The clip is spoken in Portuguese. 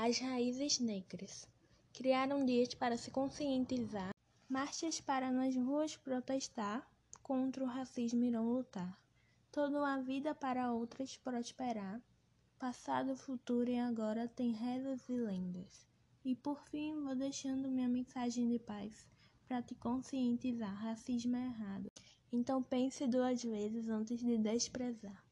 As raízes negras criaram dias para se conscientizar, marchas para nas ruas protestar, contra o racismo irão lutar. Toda uma vida para outras prosperar, passado, futuro e agora tem rezas e lendas. E por fim vou deixando minha mensagem de paz para te conscientizar, racismo é errado. Então pense duas vezes antes de desprezar.